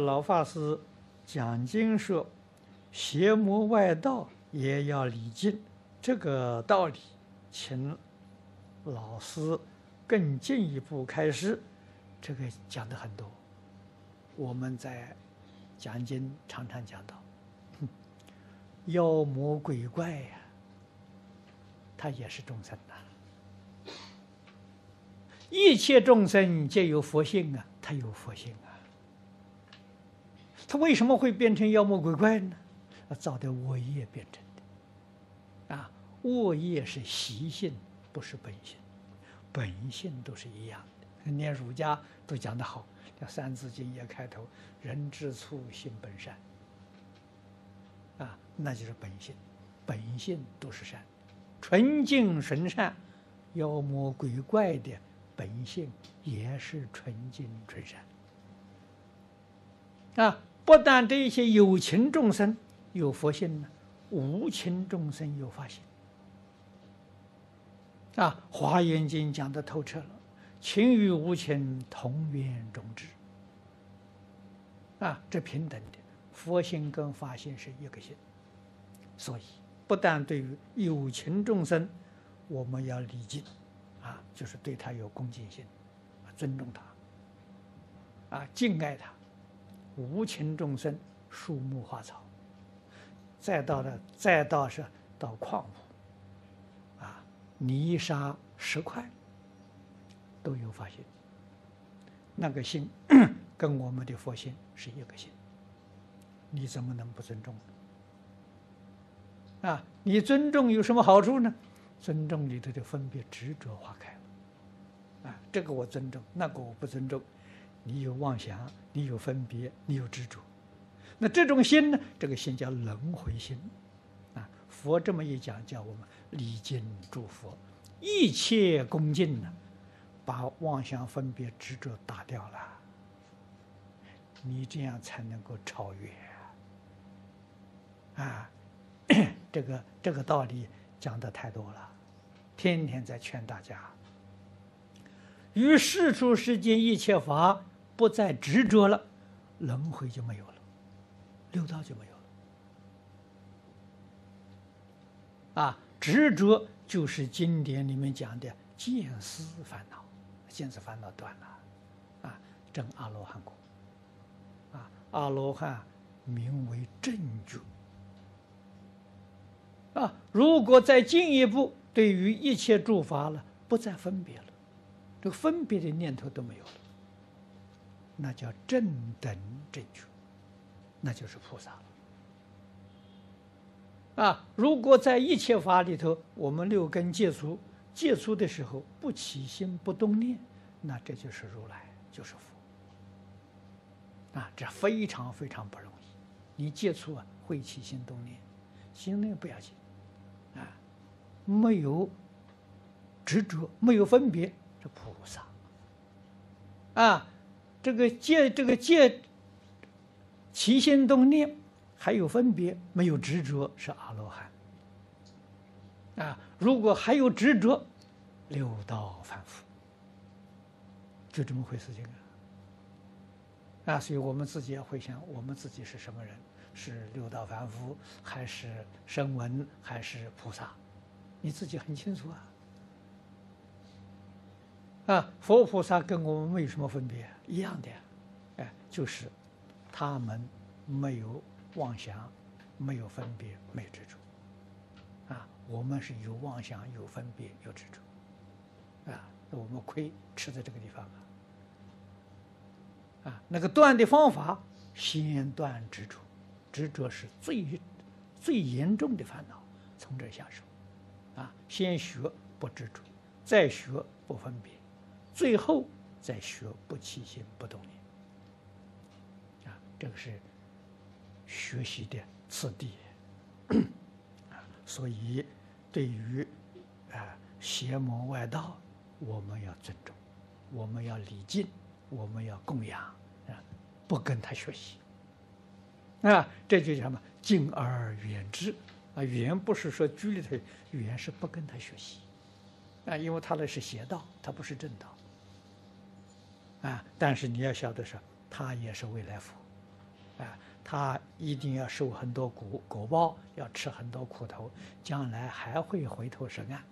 老法师讲经说，邪魔外道也要礼敬，这个道理，请老师更进一步开示。这个讲的很多，我们在讲经常常讲到，妖魔鬼怪呀，他也是众生呐，一切众生皆有佛性啊，他有佛性啊。他为什么会变成妖魔鬼怪呢？造的恶业变成的。啊，恶业是习性，不是本性，本性都是一样的。念儒家都讲得好，叫《三字经》也开头：“人之初，性本善。”啊，那就是本性，本性都是善，纯净纯善。妖魔鬼怪的本性也是纯净纯善。啊。不但这些有情众生有佛性呢，无情众生有法性。啊，《华严经》讲的透彻了，情与无情同源种质。啊，这平等的，佛性跟法性是一个性。所以，不但对于有情众生，我们要礼敬，啊，就是对他有恭敬心，尊重他，啊，敬爱他。无情众生，树木花草，再到了，再到是到矿物，啊，泥沙石块，都有发现。那个心 跟我们的佛心是一个心，你怎么能不尊重呢？啊，你尊重有什么好处呢？尊重里头的分别执着化开了，啊，这个我尊重，那个我不尊重。你有妄想，你有分别，你有执着，那这种心呢？这个心叫轮回心，啊，佛这么一讲，叫我们礼敬诸佛，一切恭敬呢，把妄想、分别、执着打掉了，你这样才能够超越啊！这个这个道理讲的太多了，天天在劝大家，于世出世间一切法。不再执着了，轮回就没有了，六道就没有了。啊，执着就是经典里面讲的见思烦恼，见思烦恼断了，啊，证阿罗汉果。啊，阿罗汉名为正觉。啊，如果再进一步，对于一切诸法了，不再分别了，这个分别的念头都没有了。那叫正等正觉，那就是菩萨了。啊，如果在一切法里头，我们六根接触接触的时候不起心不动念，那这就是如来，就是佛。啊，这非常非常不容易。你接触啊，会起心动念，心念不要紧，啊，没有执着，没有分别，这菩萨。啊。这个戒，这个戒，起心动念还有分别，没有执着是阿罗汉。啊，如果还有执着，六道凡夫，就这么回事情啊。啊，所以我们自己要回想，我们自己是什么人？是六道凡夫，还是声闻，还是菩萨？你自己很清楚啊。啊，佛菩萨跟我们没有什么分别，一样的，哎，就是他们没有妄想，没有分别，没有执着。啊，我们是有妄想、有分别、有执着。啊，那我们亏吃在这个地方啊。啊，那个断的方法，先断执着，执着是最最严重的烦恼，从这下手。啊，先学不执着，再学不分别。最后再学不起心不动念，啊，这个是学习的次第，所以对于啊邪魔外道，我们要尊重，我们要礼敬，我们要供养，啊，不跟他学习，啊，这就叫什么？敬而远之，啊，远不是说距离他，远是不跟他学习，啊，因为他那是邪道，他不是正道。啊！但是你要晓得说，他也是未来佛，啊，他一定要受很多果果报，要吃很多苦头，将来还会回头是岸。